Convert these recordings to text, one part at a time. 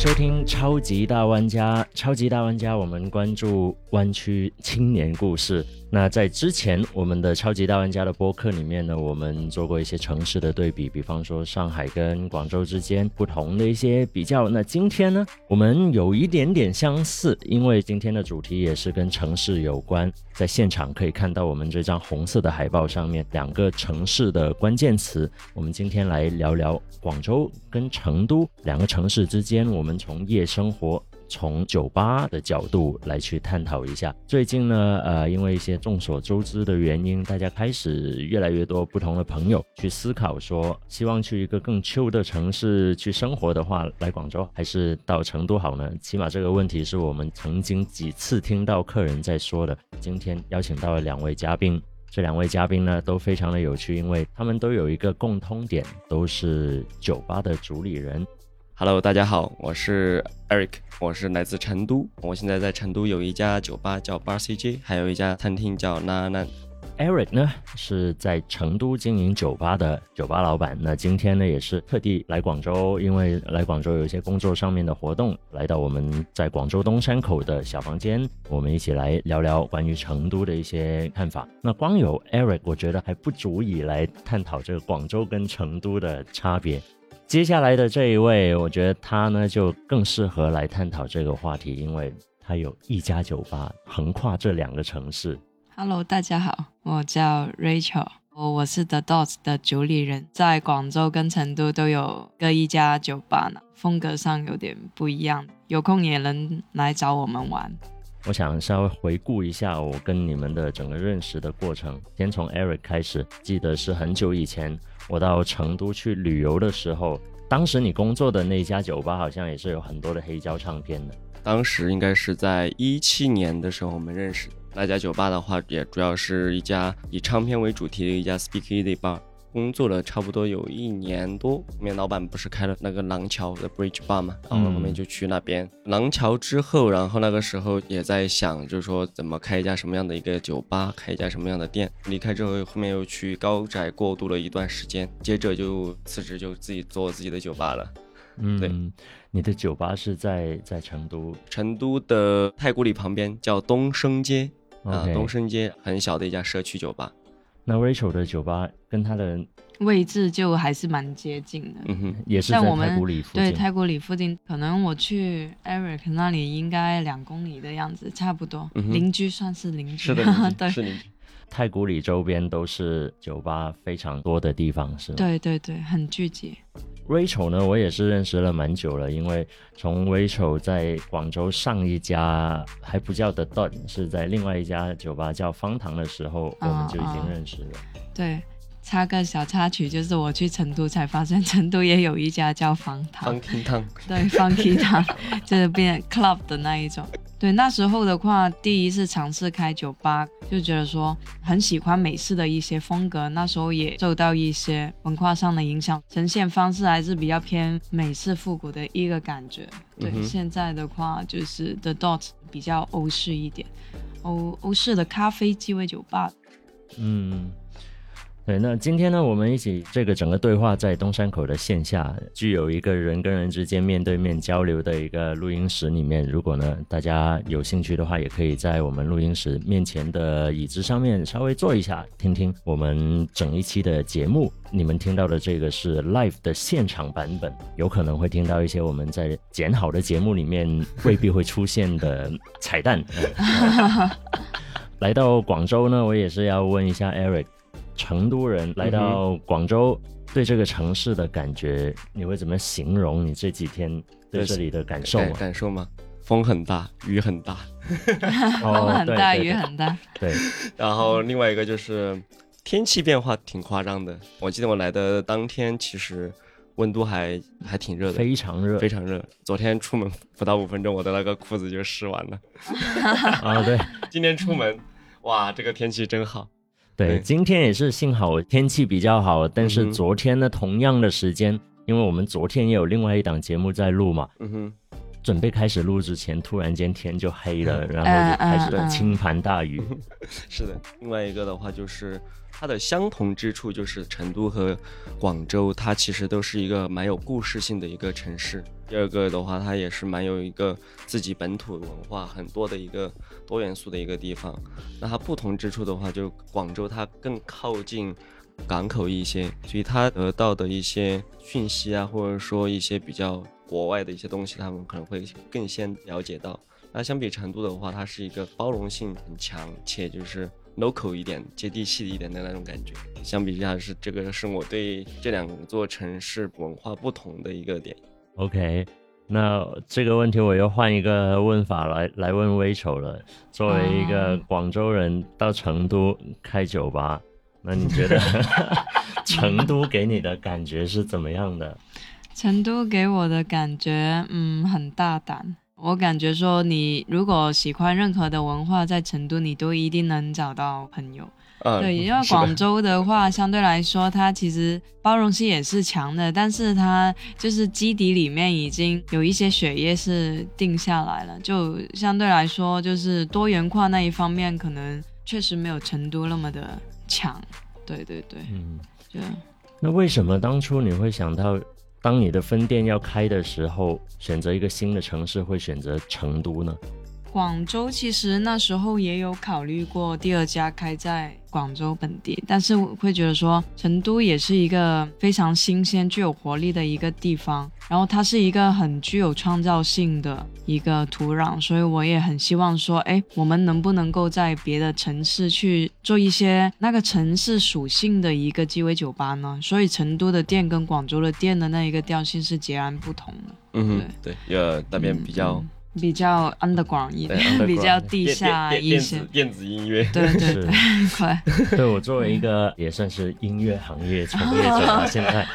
收听超级大玩家，超级大玩家，我们关注湾区青年故事。那在之前我们的超级大玩家的播客里面呢，我们做过一些城市的对比，比方说上海跟广州之间不同的一些比较。那今天呢，我们有一点点相似，因为今天的主题也是跟城市有关。在现场可以看到我们这张红色的海报上面两个城市的关键词。我们今天来聊聊广州跟成都两个城市之间，我们从夜生活。从酒吧的角度来去探讨一下，最近呢，呃，因为一些众所周知的原因，大家开始越来越多不同的朋友去思考说，希望去一个更秋的城市去生活的话，来广州还是到成都好呢？起码这个问题是我们曾经几次听到客人在说的。今天邀请到了两位嘉宾，这两位嘉宾呢都非常的有趣，因为他们都有一个共通点，都是酒吧的主理人。Hello，大家好，我是 Eric，我是来自成都。我现在在成都有一家酒吧叫 Bar CJ，还有一家餐厅叫娜娜。Eric 呢是在成都经营酒吧的酒吧老板。那今天呢也是特地来广州，因为来广州有一些工作上面的活动，来到我们在广州东山口的小房间，我们一起来聊聊关于成都的一些看法。那光有 Eric，我觉得还不足以来探讨这个广州跟成都的差别。接下来的这一位，我觉得他呢就更适合来探讨这个话题，因为他有一家酒吧横跨这两个城市。Hello，大家好，我叫 Rachel，我我是 The Dots 的主理人，在广州跟成都都有各一家酒吧呢，风格上有点不一样，有空也能来找我们玩。我想稍微回顾一下我跟你们的整个认识的过程，先从 Eric 开始，记得是很久以前。我到成都去旅游的时候，当时你工作的那家酒吧好像也是有很多的黑胶唱片的。当时应该是在一七年的时候我们认识那家酒吧的话，也主要是一家以唱片为主题的一家 Speakeasy Bar。工作了差不多有一年多，后面老板不是开了那个廊桥的 Bridge Bar 嘛，然后后面就去那边。廊桥之后，然后那个时候也在想，就是说怎么开一家什么样的一个酒吧，开一家什么样的店。离开之后，后面又去高宅过渡了一段时间，接着就辞职，就自己做自己的酒吧了。嗯，对，你的酒吧是在在成都，成都的太古里旁边叫东升街啊，东升街很小的一家社区酒吧。那 Rachel 的酒吧跟他的位置就还是蛮接近的，嗯哼，也是在太古里附近。对，太古里附近，可能我去 Eric 那里应该两公里的样子，差不多，邻居算是邻居，是的，对，是邻居。太古里周边都是酒吧非常多的地方，是吗？对对对，很聚集。Rachel 呢，我也是认识了蛮久了，因为从 Rachel 在广州上一家还不叫 The Dot，是在另外一家酒吧叫方糖的时候，我们就已经认识了。对，插个小插曲，就是我去成都才发现，成都也有一家叫方糖。方糖糖。对，方糖，就是变 club 的那一种。对，那时候的话，第一次尝试开酒吧，就觉得说很喜欢美式的一些风格。那时候也受到一些文化上的影响，呈现方式还是比较偏美式复古的一个感觉。对，现在的话就是 The Dot 比较欧式一点，欧欧式的咖啡鸡尾酒吧。嗯。对，那今天呢，我们一起这个整个对话在东山口的线下，具有一个人跟人之间面对面交流的一个录音室里面。如果呢大家有兴趣的话，也可以在我们录音室面前的椅子上面稍微坐一下，听听我们整一期的节目。你们听到的这个是 live 的现场版本，有可能会听到一些我们在剪好的节目里面未必会出现的彩蛋。来到广州呢，我也是要问一下 Eric。成都人来到广州，对这个城市的感觉，你会怎么形容你这几天对这里的感受？感受吗？风很大，雨很大，风很大，雨很大。对。然后另外一个就是天气变化挺夸张的。我记得我来的当天，其实温度还还挺热的，非常热，非常热。昨天出门不到五分钟，我的那个裤子就湿完了。啊，对。今天出门，哇，这个天气真好。对，今天也是幸好天气比较好，但是昨天呢，同样的时间，因为我们昨天也有另外一档节目在录嘛，嗯哼，准备开始录之前，突然间天就黑了，然后就开始了倾盆大雨。是的，另外一个的话就是它的相同之处就是成都和广州，它其实都是一个蛮有故事性的一个城市。第二个的话，它也是蛮有一个自己本土文化很多的一个多元素的一个地方。那它不同之处的话，就广州它更靠近港口一些，所以它得到的一些讯息啊，或者说一些比较国外的一些东西，他们可能会更先了解到。那相比成都的话，它是一个包容性很强，且就是 local 一点、接地气一点的那种感觉。相比之下，是这个是我对这两座城市文化不同的一个点。OK，那这个问题我又换一个问法来来问微丑了。作为一个广州人到成都开酒吧，那你觉得 成都给你的感觉是怎么样的？成都给我的感觉，嗯，很大胆。我感觉说，你如果喜欢任何的文化，在成都你都一定能找到朋友。对，因为广州的话，相对来说，它其实包容性也是强的，但是它就是基底里面已经有一些血液是定下来了，就相对来说，就是多元化那一方面，可能确实没有成都那么的强。对对对，嗯，对 那为什么当初你会想到？当你的分店要开的时候，选择一个新的城市，会选择成都呢？广州其实那时候也有考虑过第二家开在广州本地，但是我会觉得说成都也是一个非常新鲜、具有活力的一个地方，然后它是一个很具有创造性的一个土壤，所以我也很希望说，哎，我们能不能够在别的城市去做一些那个城市属性的一个鸡尾酒吧呢？所以成都的店跟广州的店的那一个调性是截然不同的。嗯，对，呃，那边比较。比较 underground 一点，比较地下一些电子音乐。对对对，快。对我作为一个也算是音乐行业从业者吧，现在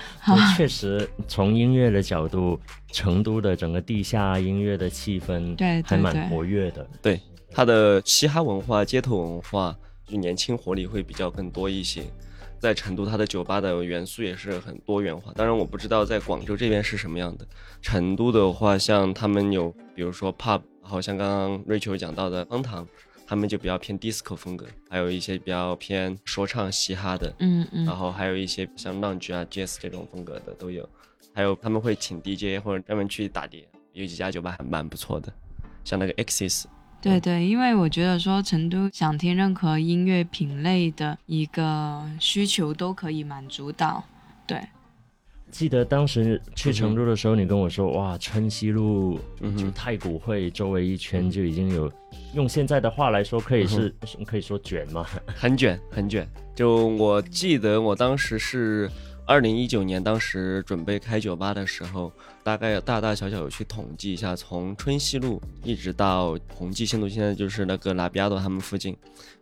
确实从音乐的角度，成都的整个地下音乐的气氛，对，还蛮活跃的。对，它的嘻哈文化、街头文化，就年轻活力会比较更多一些。在成都，它的酒吧的元素也是很多元化。当然，我不知道在广州这边是什么样的。成都的话，像他们有，比如说 pub，好像刚刚瑞秋讲到的方糖，他们就比较偏 disco 风格，还有一些比较偏说唱嘻哈的，嗯嗯，然后还有一些像 lounge 啊、jazz 这种风格的都有。还有他们会请 DJ 或者专门去打碟，有几家酒吧还蛮不错的，像那个 Axis。对对，因为我觉得说成都想听任何音乐品类的一个需求都可以满足到。对，记得当时去成都的时候，你跟我说，哇，春熙路就太古汇周围一圈就已经有，用现在的话来说，可以是可以说卷吗？很卷，很卷。就我记得我当时是。二零一九年，当时准备开酒吧的时候，大概大大小小有去统计一下，从春熙路一直到宏记新路，现在就是那个拉比亚多他们附近，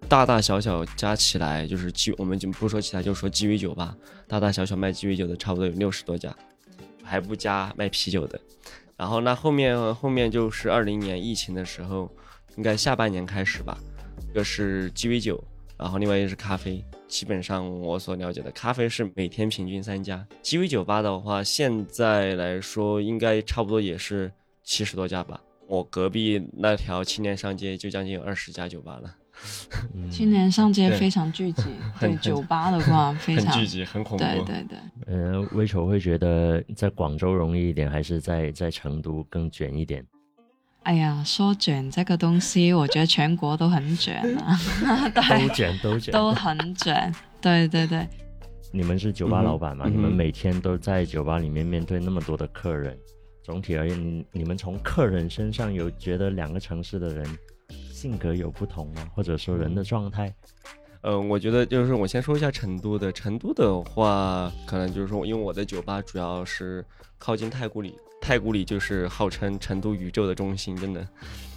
大大小小加起来就是鸡，我们就不说其他，就说鸡尾酒吧，大大小小卖鸡尾酒的差不多有六十多家，还不加卖啤酒的。然后那后面后面就是二零年疫情的时候，应该下半年开始吧，一个是鸡尾酒。然后另外一个是咖啡，基本上我所了解的咖啡是每天平均三家。鸡尾酒吧的话，现在来说应该差不多也是七十多家吧。我隔壁那条青年上街就将近有二十家酒吧了。青年上街非常聚集，对酒吧的话非常聚集，很恐怖。对对对。呃，微丑会觉得在广州容易一点，还是在在成都更卷一点？哎呀，说卷这个东西，我觉得全国都很卷啊，都卷都卷，都很卷。对对对，你们是酒吧老板嘛？你们每天都在酒吧里面面对那么多的客人，总体而言，你们从客人身上有觉得两个城市的人性格有不同吗？或者说人的状态？嗯，我觉得就是我先说一下成都的。成都的话，可能就是说，因为我的酒吧主要是靠近太古里。太古里就是号称成都宇宙的中心，真的。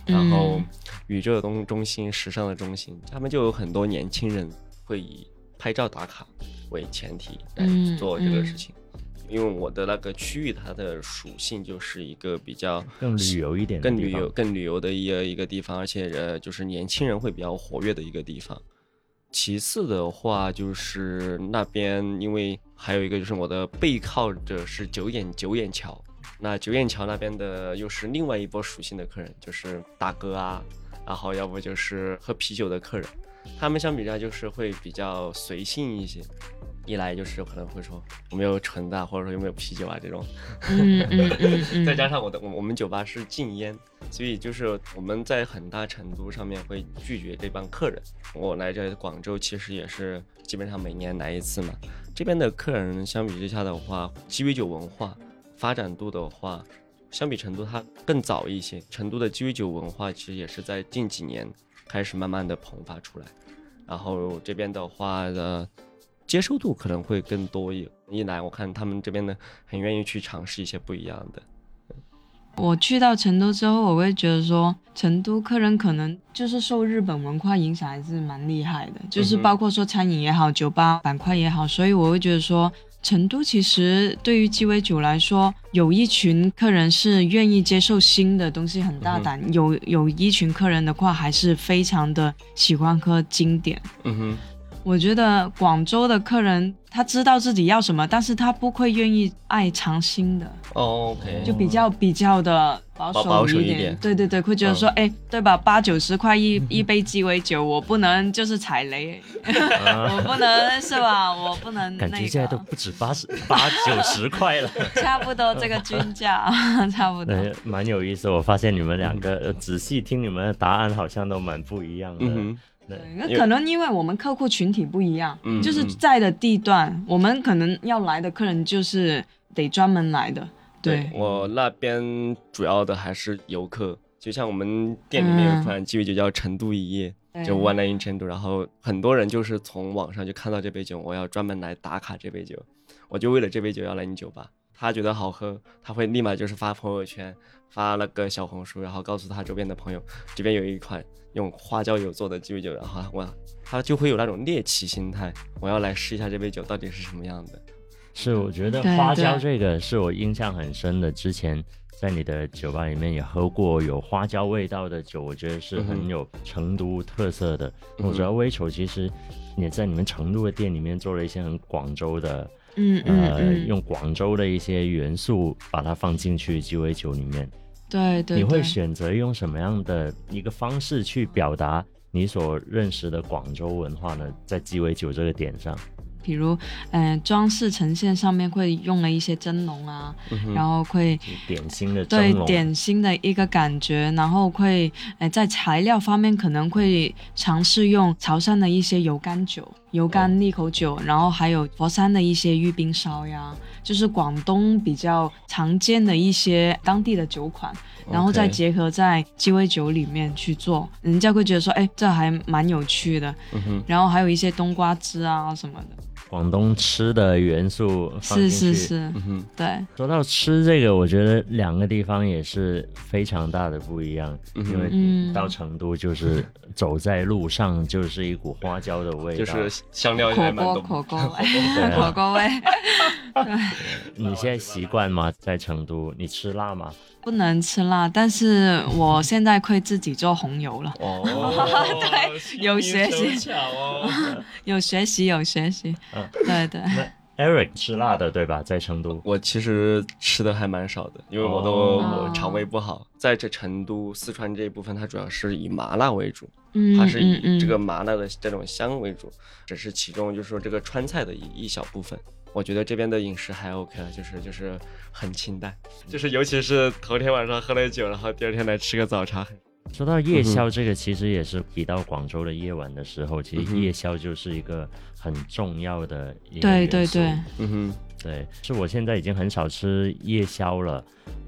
然后宇宙的中中心，时尚的中心，他们就有很多年轻人会以拍照打卡为前提来做这个事情。因为我的那个区域，它的属性就是一个比较更旅游一点、更旅游、更旅游的一个一个地方，而且呃，就是年轻人会比较活跃的一个地方。其次的话，就是那边因为还有一个就是我的背靠着是九眼九眼桥。那九眼桥那边的又是另外一波属性的客人，就是大哥啊，然后要不就是喝啤酒的客人，他们相比较就是会比较随性一些，一来就是可能会说有没有纯的，或者说有没有啤酒啊这种。嗯 嗯嗯嗯，再加上我的我我们酒吧是禁烟，所以就是我们在很大程度上面会拒绝这帮客人。我来这广州其实也是基本上每年来一次嘛，这边的客人相比之下的话，鸡尾酒文化发展度的话，相比成都它更早一些。成都的鸡尾酒文化其实也是在近几年开始慢慢的膨发出来，然后这边的话的。接受度可能会更多一一来，我看他们这边的很愿意去尝试一些不一样的。我去到成都之后，我会觉得说，成都客人可能就是受日本文化影响还是蛮厉害的，就是包括说餐饮也好，酒吧板块也好，所以我会觉得说，成都其实对于鸡尾酒来说，有一群客人是愿意接受新的东西，很大胆；有有一群客人的话，还是非常的喜欢喝经典。嗯哼。我觉得广州的客人他知道自己要什么，但是他不会愿意爱尝新的。OK，就比较比较的保守一点。对对对，会觉得说，哎，对吧？八九十块一一杯鸡尾酒，我不能就是踩雷，我不能是吧？我不能。感觉现在都不止八十八九十块了。差不多这个均价，差不多。蛮有意思，我发现你们两个仔细听你们的答案，好像都蛮不一样的。对，那可能因为我们客户群体不一样，嗯就是在的地段，我们可能要来的客人就是得专门来的。对我那边主要的还是游客，就像我们店里面有款鸡尾酒叫成都一夜，就 One Night in Chengdu，然后很多人就是从网上就看到这杯酒，我要专门来打卡这杯酒，我就为了这杯酒要来你酒吧。他觉得好喝，他会立马就是发朋友圈，发那个小红书，然后告诉他周边的朋友，这边有一款用花椒油做的鸡尾酒，然后我他就会有那种猎奇心态，我要来试一下这杯酒到底是什么样的。是，我觉得花椒这个是我印象很深的，之前在你的酒吧里面也喝过有花椒味道的酒，我觉得是很有成都特色的。我觉得微丑其实也在你们成都的店里面做了一些很广州的。嗯呃，用广州的一些元素把它放进去鸡尾酒里面。对对。你会选择用什么样的一个方式去表达你所认识的广州文化呢？在鸡尾酒这个点上。比如，嗯，装饰呈现上面会用了一些蒸笼啊，然后会点心的对点心的一个感觉，然后会，哎，在材料方面可能会尝试用潮汕的一些油甘酒、油柑利口酒，然后还有佛山的一些玉冰烧呀，就是广东比较常见的一些当地的酒款，然后再结合在鸡尾酒里面去做，人家会觉得说，哎，这还蛮有趣的。然后还有一些冬瓜汁啊什么的。广东吃的元素是是是，嗯对。说到吃这个，我觉得两个地方也是非常大的不一样，因为到成都就是走在路上就是一股花椒的味道，就是香料也蛮多，火锅味，火锅味。对，你现在习惯吗？在成都，你吃辣吗？不能吃辣，但是我现在会自己做红油了。哦，对，有学习，有学习，有学习。嗯，对对。Eric 吃辣的对吧？在成都，我其实吃的还蛮少的，因为我都我肠胃不好。在这成都、四川这一部分，它主要是以麻辣为主，它是以这个麻辣的这种香为主，只是其中就是说这个川菜的一一小部分。我觉得这边的饮食还 OK 了，就是就是很清淡，就是尤其是头天晚上喝了酒，然后第二天来吃个早茶。说到夜宵，这个其实也是提到广州的夜晚的时候，其实夜宵就是一个很重要的一个对对对，嗯哼，对，是我现在已经很少吃夜宵了。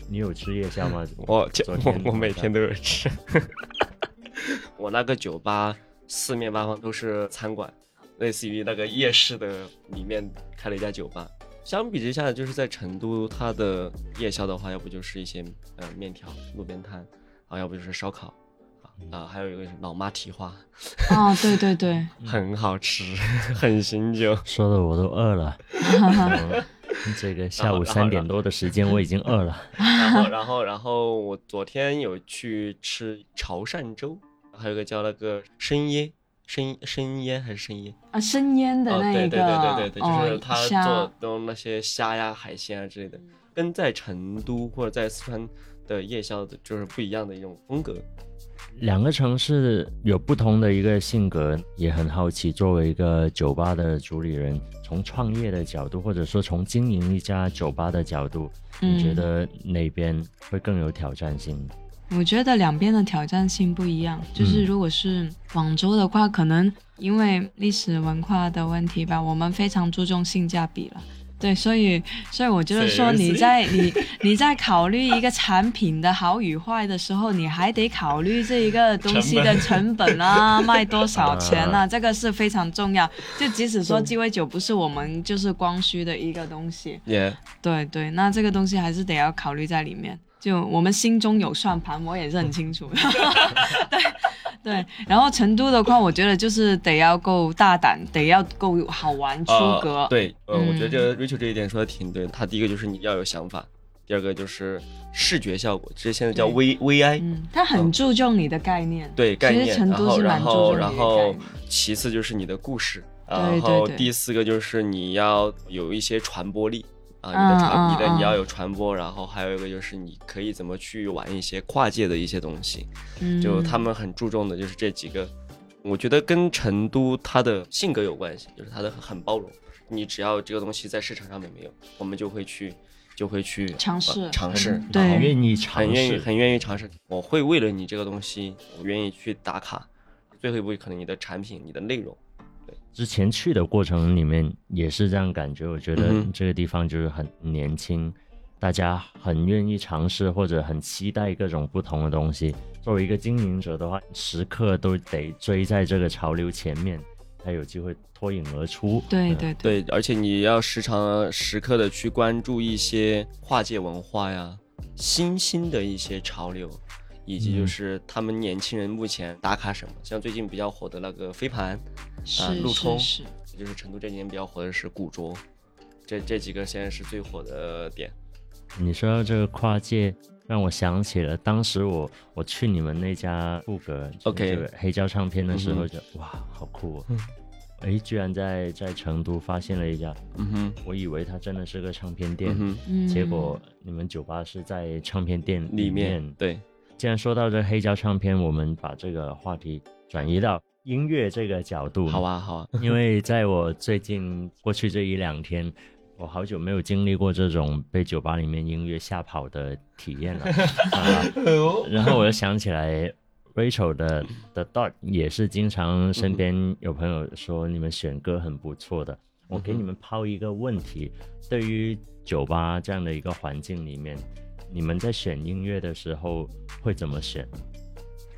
你有吃夜宵吗？我我我每天都有吃。我那个酒吧四面八方都是餐馆。类似于那个夜市的里面开了一家酒吧，相比之下，就是在成都，它的夜宵的话，要不就是一些呃面条、路边摊，啊，要不就是烧烤，啊，还有一个老妈蹄花，哦，对对对，很好吃，很醒酒，说的我都饿了，这个下午三点多的时间我已经饿了，然后然后然后我昨天有去吃潮汕粥，还有个叫那个生椰。生生腌还是生腌啊？生腌的那个，对对对对对对，就是他做用那些虾呀、海鲜啊之类的，跟在成都或者在四川的夜宵的就是不一样的一种风格。两个城市有不同的一个性格，也很好奇。作为一个酒吧的主理人，从创业的角度，或者说从经营一家酒吧的角度，你觉得哪边会更有挑战性？我觉得两边的挑战性不一样。就是如果是广州的话，可能因为历史文化的问题吧，我们非常注重性价比了。对，所以所以我觉得说你在 你你在考虑一个产品的好与坏的时候，你还得考虑这一个东西的成本啊，卖多少钱啊，这个是非常重要。就即使说鸡尾酒不是我们就是光需的一个东西，对对，那这个东西还是得要考虑在里面。就我们心中有算盘，我也是很清楚。对对，然后成都的话，我觉得就是得要够大胆，得要够好玩出格。对，呃，我觉得 Rachel 这一点说的挺对。他第一个就是你要有想法，第二个就是视觉效果，这现在叫 V V I。嗯，他很注重你的概念。对概念。其实成都是蛮注重然后其次就是你的故事，然后第四个就是你要有一些传播力。啊，你的传，你的你要有传播，然后还有一个就是你可以怎么去玩一些跨界的一些东西，就他们很注重的就是这几个，我觉得跟成都它的性格有关系，就是它的很包容，你只要这个东西在市场上面没有，我们就会去就会去尝试尝试，对，很愿意尝试，很愿意很愿意尝试，我会为了你这个东西，我愿意去打卡，最后一步可能你的产品、你的内容。之前去的过程里面也是这样感觉，我觉得这个地方就是很年轻，大家很愿意尝试或者很期待各种不同的东西。作为一个经营者的话，时刻都得追在这个潮流前面，才有机会脱颖而出。对对对，而且你要时常时刻的去关注一些跨界文化呀，新兴的一些潮流。以及就是他们年轻人目前打卡什么，像最近比较火的那个飞盘，啊，路冲，就是成都这几年比较火的是古着，这这几个现在是最火的点。你说到这个跨界，让我想起了当时我我去你们那家布格，OK，黑胶唱片的时候，就哇，好酷哦！哎，居然在在成都发现了一家，嗯哼，我以为它真的是个唱片店，嗯结果你们酒吧是在唱片店里面，对。既然说到这黑胶唱片，我们把这个话题转移到音乐这个角度。好啊，好啊。因为在我最近过去这一两天，我好久没有经历过这种被酒吧里面音乐吓跑的体验了。然后我又想起来，Rachel 的的 Dot 也是经常身边有朋友说你们选歌很不错的。我给你们抛一个问题：对于酒吧这样的一个环境里面。你们在选音乐的时候会怎么选？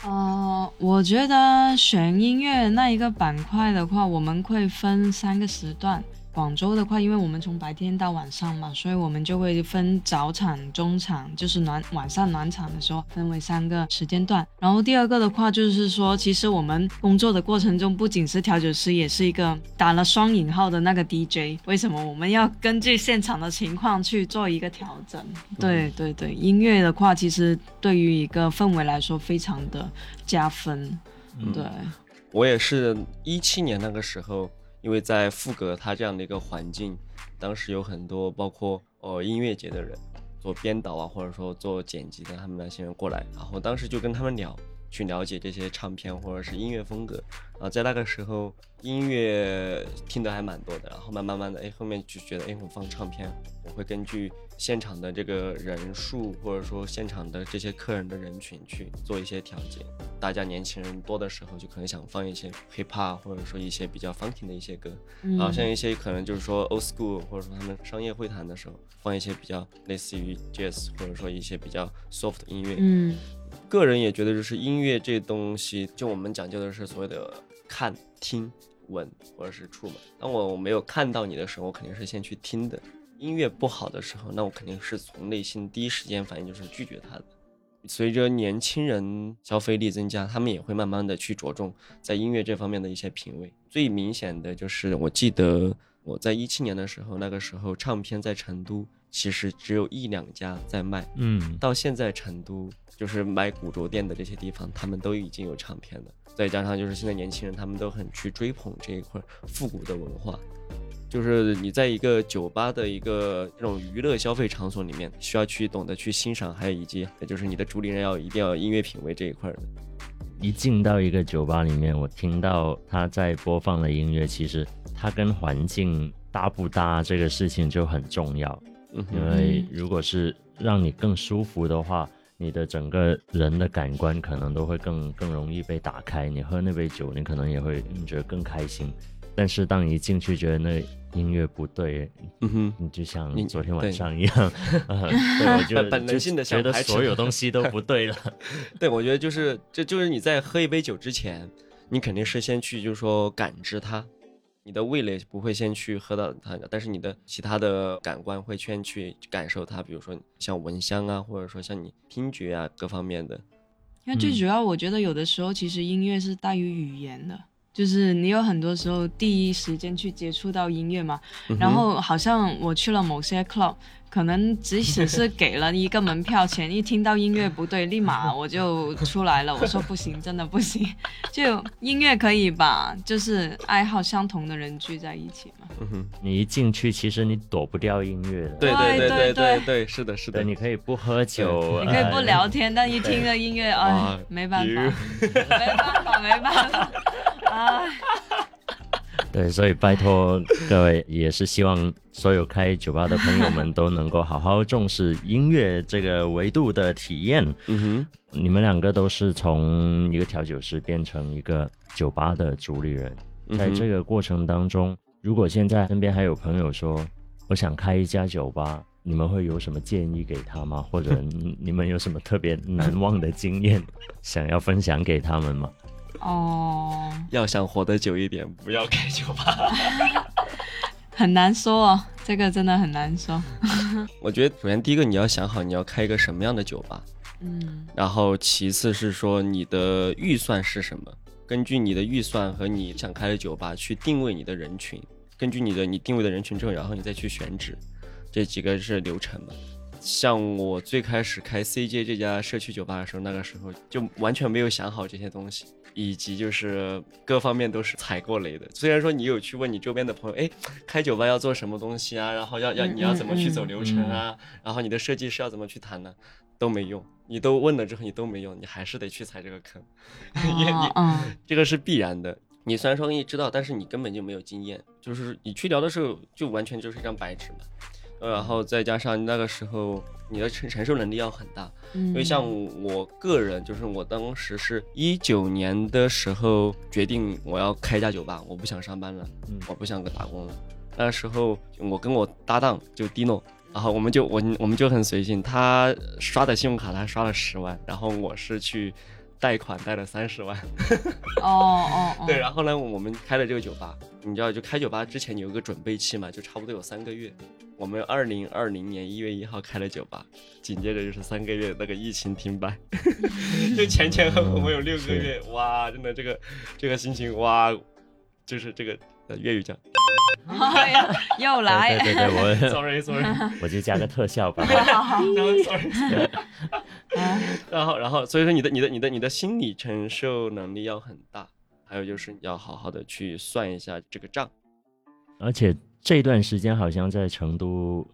呃，我觉得选音乐那一个板块的话，我们会分三个时段。广州的话，因为我们从白天到晚上嘛，所以我们就会分早场、中场，就是暖晚上暖场的时候分为三个时间段。然后第二个的话，就是说，其实我们工作的过程中，不仅是调酒师，也是一个打了双引号的那个 DJ。为什么我们要根据现场的情况去做一个调整？对对对，音乐的话，其实对于一个氛围来说，非常的加分。对，我也是一七年那个时候。因为在富格他这样的一个环境，当时有很多包括呃音乐节的人做编导啊，或者说做剪辑的，他们那些人过来，然后当时就跟他们聊，去了解这些唱片或者是音乐风格，然后在那个时候音乐听的还蛮多的，然后慢慢慢的，哎，后面就觉得，哎，我放唱片，我会根据。现场的这个人数，或者说现场的这些客人的人群去做一些调节。大家年轻人多的时候，就可能想放一些 hip hop，或者说一些比较 funky 的一些歌。啊，像一些可能就是说 old school，或者说他们商业会谈的时候，放一些比较类似于 jazz，或者说一些比较 soft 的音乐。嗯，个人也觉得就是音乐这东西，就我们讲究的是所谓的看、听、闻或者是触摸。当我没有看到你的时候，我肯定是先去听的。音乐不好的时候，那我肯定是从内心第一时间反应就是拒绝他的。随着年轻人消费力增加，他们也会慢慢的去着重在音乐这方面的一些品味。最明显的就是，我记得我在一七年的时候，那个时候唱片在成都其实只有一两家在卖，嗯，到现在成都就是买古着店的这些地方，他们都已经有唱片了。再加上就是现在年轻人他们都很去追捧这一块复古的文化。就是你在一个酒吧的一个这种娱乐消费场所里面，需要去懂得去欣赏，还有以及就是你的主理人要一定要音乐品味这一块的。一进到一个酒吧里面，我听到他在播放的音乐，其实它跟环境搭不搭这个事情就很重要。嗯因，为如果是让你更舒服的话，你的整个人的感官可能都会更更容易被打开。你喝那杯酒，你可能也会嗯觉得更开心。但是当你一进去觉得那音乐不对，嗯哼，你就像昨天晚上一样，呃对我就就本本能性的觉得所有东西都不对了。对，我觉得就是这就是你在喝一杯酒之前，你肯定是先去就是说感知它，你的味蕾不会先去喝到它，但是你的其他的感官会先去感受它，比如说像闻香啊，或者说像你听觉啊各方面的。因为最嗯主要，我觉得有的时候其实音乐是大于语言的，就是你有很多时候第一时间去接触到音乐嘛，嗯然后好像我去了某些 club，可能即使是给了一个门票钱，一听到音乐不对，立马我就出来了，我说不行，真的不行。就音乐可以把就是爱好相同的人聚在一起嘛。嗯哼，你一进去，其实你躲不掉音乐的。对对对对对对。对，是的，是的，，你可以不喝酒，你可以不呃聊天，但一听着音乐，哎，没办法，没办法，没办法，哎。对，所以拜托各位，也是希望所有开酒吧的朋友们都能够好好重视音乐这个维度的体验。嗯哼你们两个都是从一个调酒师变成一个酒吧的主理人，在这个个过程当中，如果现在身边还有朋友说我想开一家酒吧，你们会有什么建议给他吗？或者你你们有什么特别难忘的经验想要分享给他们吗？哦，要想活得久一点，不要开酒吧。很难说哦，这个真的很难说。我觉得首先第一个你要想好你要开一个什么样的酒吧，嗯然后其次是说你的预算是什么，根据你的预算和你想开的酒吧去定位你的人群，根据你的你定位的人群之后，然后你再去选址，这几个是流程嘛。像我最开始开 CJ 这家社区酒吧的时候，那个时候就完全没有想好这些东西，以及就是各方面都是踩过雷的。虽然说你有去问你周边的朋友，哎，开酒吧要做什么东西啊，然后要要嗯你要怎么去走嗯流程啊，然后你的设计师要怎么去谈呢？都没用，你都问了之后你都没用，你还是得去踩这个坑，因为你这个是必然的。你虽然说你知道，但是你根本就没有经验，就是你去聊的时候就完全就是一张白纸嘛。呃然后再加上那个时候你的承承受能力要很大，嗯，因为像我个人，就是我当时是一九年的时候决定我要开一家酒吧，我不想上班了，嗯我不想打工了。那时候我跟我搭档就 Dino，然后我们就我我们就很随性，他刷的信用卡他刷了十万，然后我是去贷款贷了三十万。哦哦哦，对，然后呢，我们开了这个酒吧，你知道，就开酒吧之前有一个准备期嘛，就差不多有三个月。我们二零二零年一月一号开了酒吧，紧接着就是三个月那个疫情停摆，就前前后后我们有六个月，哇，真的这个这个心情哇，就是这个呃粤语讲哎呀，又来，对对对对，我 sorry sorry，我就加个特效吧。好好，sorry sorry，然后然后所以说你的你的你的你的心理承受能力要很大，还有就是要好好的去算一下这个账，而且这段时间好像在成都，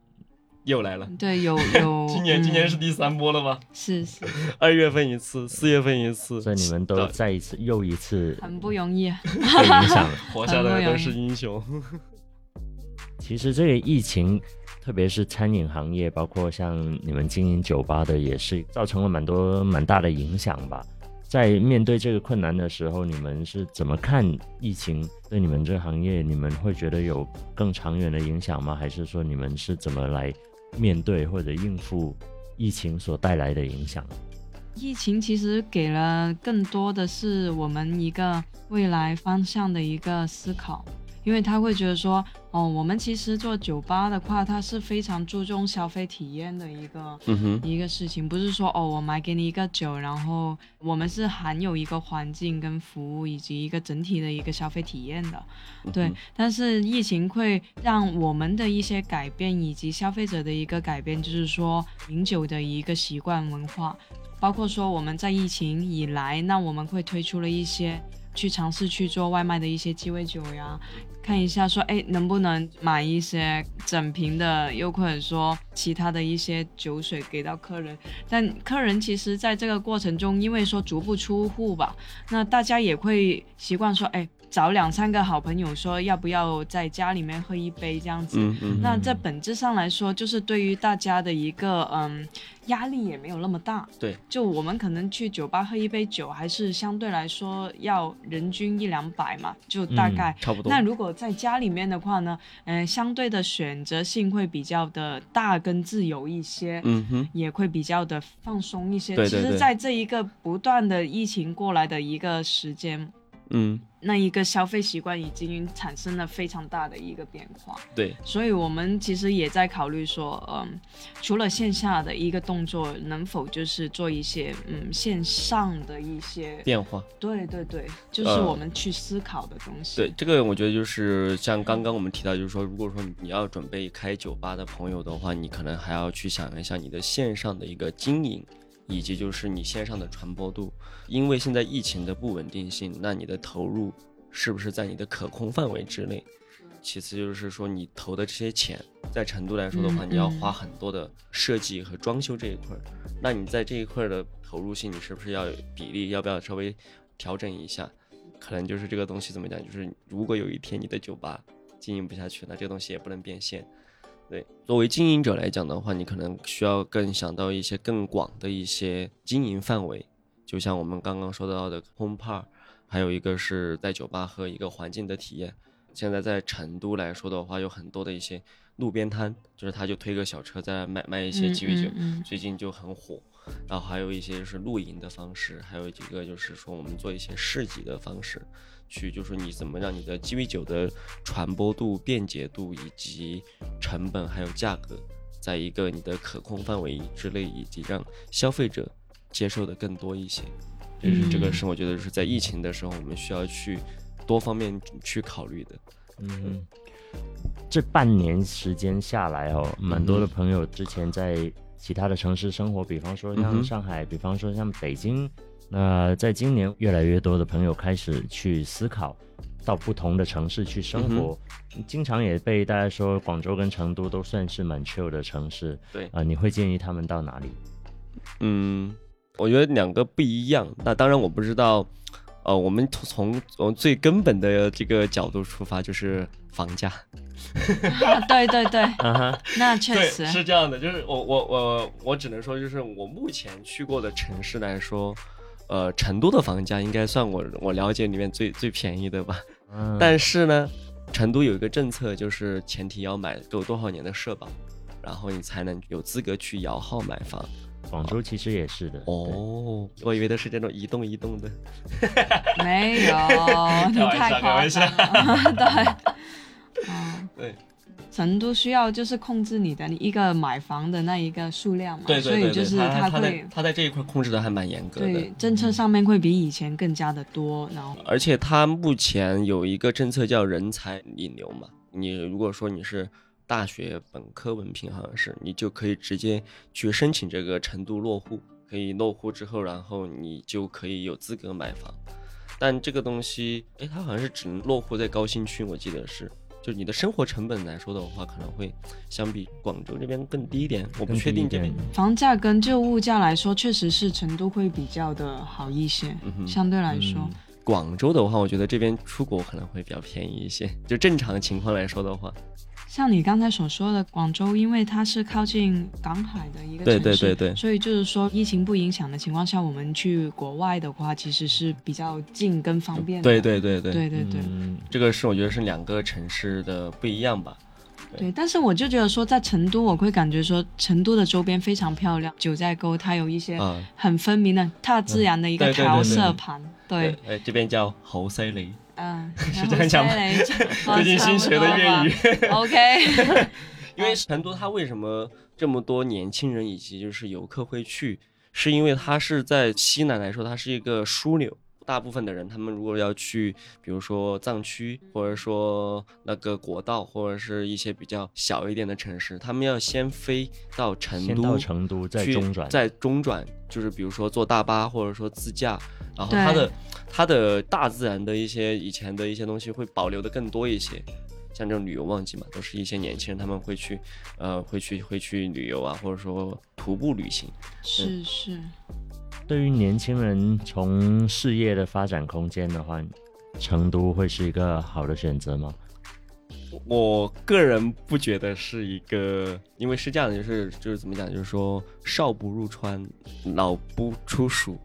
又来了。对，有有，今年今年是嗯第三波了吗？是是 二月份一次，四月份一次，所以你们都再一次又一次 很不容易，被影响了。活下来的都是英雄。其实这个疫情，特别是餐饮行业，包括像你们经营酒吧的，也是造成了蛮多蛮大的影响吧。在面对这个困难的时候，你们是怎么看疫情对你们这个行业？你们会觉得有更长远的影响吗？还是说你们是怎么来面对或者应付疫情所带来的影响？疫情其实给了更多的是我们一个未来方向的一个思考，因为他会觉得说，哦，我们其实做酒吧的话，它是非常注重消费体验的一个嗯，一个事情，不是说哦，我买给你一个酒，然后我们是含有一个环境跟服务以及一个整体的一个消费体验的。对嗯，但是疫情会让我们的一些改变，以及消费者的一个改变，就是说饮酒的一个习惯文化，包括说我们在疫情以来，那我们会推出了一些去尝试去做外卖的一些鸡尾酒呀，看一下说，哎，能不能买一些整瓶的，又或者说其他的一些酒水给到客人。但客人其实在这个过程中，因为说足不出户吧，那大家也会习惯说，哎。找两三个好朋友说要不要在家里面喝一杯这样子，嗯嗯，那在本质上来说，就是对于大家的一个嗯压力也没有那么大。对，就我们可能去酒吧喝一杯酒，还是相对来说要人均一两百嘛，就大概差不多。那如果在家里面的话呢，嗯，相对的选择性会比较的大跟自由一些，嗯哼，也会比较的放松一些。对对对。其实，在这一个不断的疫情过来的一个时间。嗯，那一个消费习惯已经产生了非常大的一个变化。对，所以我们其实也在考虑说，嗯，除了线下的一个动作，能否就是做一些嗯线上的一些变化？对对对，就是我们去思考的东西。对，这个我觉得就是像刚刚我们提到，就是说，如果说你要准备开酒吧的朋友的话，你可能还要去想一下你的线上的一个经营。以及就是你线上的传播度，因为现在疫情的不稳定性，那你的投入是不是在你的可控范围之内？其次就是说你投的这些钱，在成都来说的话，你要花很多的设计和装修这一块儿，那你在这一块的投入性，你是不是要比例要不要稍微调整一下？可能就是这个东西怎么讲，就是如果有一天你的酒吧经营不下去，那这个东西也不能变现。对，作为经营者来讲的话，你可能需要更想到一些更广的一些经营范围，就像我们刚刚说到的 home park，还有一个是在酒吧和一个环境的体验。现在在成都来说的话，有很多的一些路边摊，就是他就推个小车在卖卖一些鸡尾酒，最近就很火。然后还有一些就是露营的方式，还有几个就是说我们做一些市集的方式。去就是说你怎么让你的鸡尾酒的传播度、便捷度以及成本还有价格，在一个你的可控范围之内，以及让消费者接受的更多一些，就是这个是我觉得是在疫情的时候我们需要去多方面去考虑的。嗯，这半年时间下来哦，蛮多的朋友之前在其他的城市生活，比方说像上海，比方说像北京。那在今年，越来越多的朋友开始去思考，到不同的城市去生活。经常也被大家说，广州跟成都都算是蛮 chill 的城市。对啊，你会建议他们到哪里？嗯，我觉得两个不一样。那当然我不知道，呃，我们从从最根本的这个角度出发，就是房价。对对对，那确实是这样的。就是我我我我只能说，就是我目前去过的城市来说。呃，成都的房价应该算我我了解里面最最便宜的吧。嗯。但是呢，成都有一个政策，就是前提要买够多少年的社保，然后你才能有资格去摇号买房。广州其实也是的。哦，我以为都是这种一栋一栋的。没有，你太夸张了。对。嗯。对。成都需要就是控制你的一个买房的那一个数量嘛，对所以就是他会他在这一块控制的还蛮严格的，对政策上面会比以前更加的多，然后而且他目前有一个政策叫人才引流嘛，你如果说你是大学本科文凭，好像是你就可以直接去申请这个成都落户，可以落户之后，然后你就可以有资格买房，但这个东西，哎，它好像是只能落户在高新区，我记得是。就是你的生活成本来说的话，可能会相比广州这边更低一点。我不确定这边房价跟就物价来说，确实是成都会比较的好一些。相对来说，广州的话，我觉得这边出国可能会比较便宜一些。就正常情况来说的话。像你刚才所说的，广州因为它是靠近港海的一个城市，对对对对，所以就是说疫情不影响的情况下，我们去国外的话，其实是比较近跟方便的。对对对对对对对，这个是我觉得是两个城市的不一样吧。对，但是我就觉得说，在成都，我会感觉说，成都的周边非常漂亮，九寨沟它有一些很分明的大自然的一个调色盘。对，哎，这边叫猴塞雷。嗯，是这样讲吗？最近新学的粤语。OK。因为成都它为什么这么多年轻人以及就是游客会去，是因为它是在西南来说，它是一个枢纽。大部分的人，他们如果要去，比如说藏区，或者说那个国道，或者是一些比较小一点的城市，他们要先飞到成都，先到成都再去中转，再中转，就是比如说坐大巴或者说自驾，然后对它的它的大自然的一些以前的一些东西会保留的更多一些。像这种旅游旺季嘛，都是一些年轻人他们会去，呃，会去会去旅游啊，或者说徒步旅行。是是，对于年轻人从事业的发展空间的话，成都会是一个好的选择吗？我个人不觉得是一个，因为是这样的，就是就是怎么讲，就是说少不入川，老不出蜀。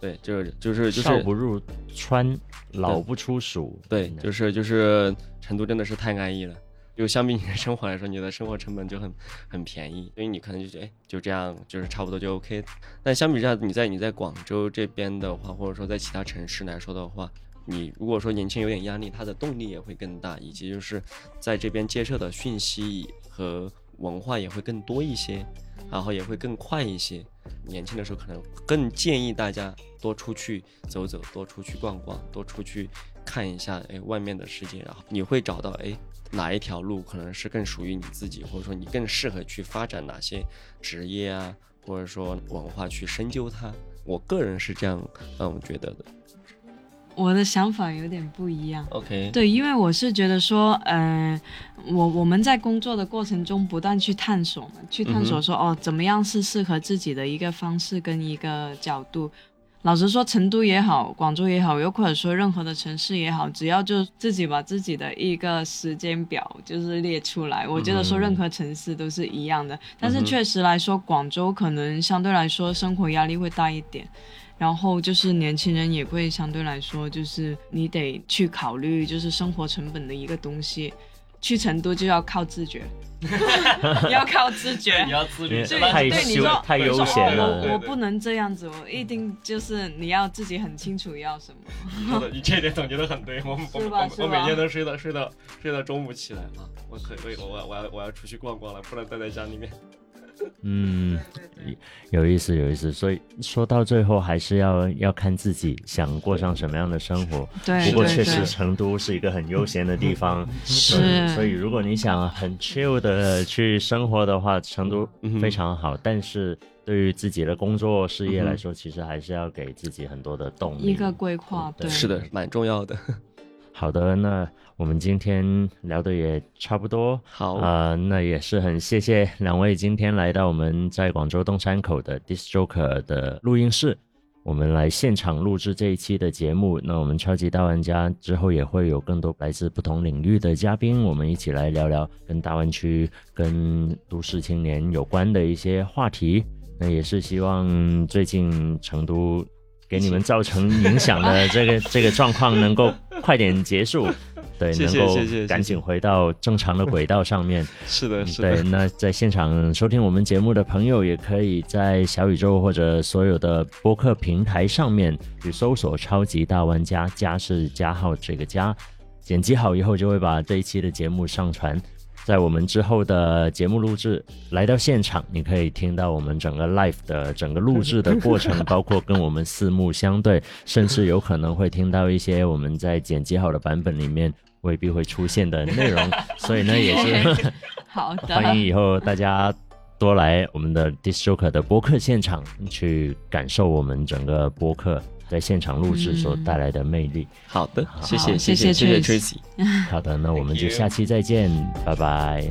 对，就是就是就是少不入川，老不出蜀。对，就是就是成都真的是太安逸了。就相比你的生活来说，你的生活成本就很很便宜，所以你可能就觉得，哎，就这样，就是差不多就 OK。但相比之下，你在你在广州这边的话，或者说在其他城市来说的话，你如果说年轻有点压力，他的动力也会更大，以及就是在这边接受的讯息和文化也会更多一些，然后也会更快一些。年轻的时候可能更建议大家多出去走走，多出去逛逛，多出去看一下，哎，外面的世界，然后你会找到，哎，哪一条路可能是更属于你自己，或者说你更适合去发展哪些职业啊，或者说文化去深究它。我个人是这样，让我，觉得的。我的想法有点不一样。OK，对，因为我是觉得说，呃，我我们在工作的过程中不断去探索嘛，去探索说，哦，怎么样是适合自己的一个方式跟一个角度。老实说，成都也好，广州也好，又或者说任何的城市也好，只要就自己把自己的一个时间表就是列出来，我觉得说任何城市都是一样的。但是确实来说，广州可能相对来说生活压力会大一点。然后就是年轻人也会相对来说，就是你得去考虑就是生活成本的一个东西。去成都就要靠自觉，要靠自觉。你要自律对太休对，你说太悠闲了哦我我不能这样子，我一定就是你要自己很清楚要什么。你这点总结的很对。我我 每天都睡到睡到睡到中午起来嘛！我可以，我我我要我要出去逛逛了，不能待在家里面。嗯，有意思，有意思。所以说到最后，还是要要看自己想过上什么样的生活。对不过确实，成都是一个很悠闲的地方，是嗯所以如果你想很 chill 的去生活的话，成都非常好。但是对于自己的工作事业来说，其实还是要给自己很多的动力。一个规划，对，是的，蛮重要的。好的，那我们今天聊的也差不多。好，啊、那也是很谢谢两位今天来到我们在广州东山口的 Dis Joker 的录音室，我们来现场录制这一期的节目。那我们超级大玩家之后也会有更多来自不同领域的嘉宾，我们一起来聊聊跟大湾区、跟都市青年有关的一些话题。那也是希望最近成都给你们造成影响的 这个这个状况能够快点结束，对，能够赶紧回到正常的轨道上面。是的，是对，的，那在现场收听我们节目的朋友，也可以在小宇宙或者所有的播客平台上面去搜索“超级大玩家”，加是加号这个加，剪辑好以后就会把这一期的节目上传。在我们之后的节目录制来到现场，你可以听到我们整个 live 的整个录制的过程，包括跟我们四目相对，甚至有可能会听到一些我们在剪辑好的版本里面未必会出现的内容。所以呢，也是 好的，欢迎以后大家多来我们的 Dis Joker 的播客现场，去感受我们整个播客在现场录制所带来的魅力。好的，谢谢，谢谢，谢谢 Tracy。好的，那我们就下期再见，拜拜。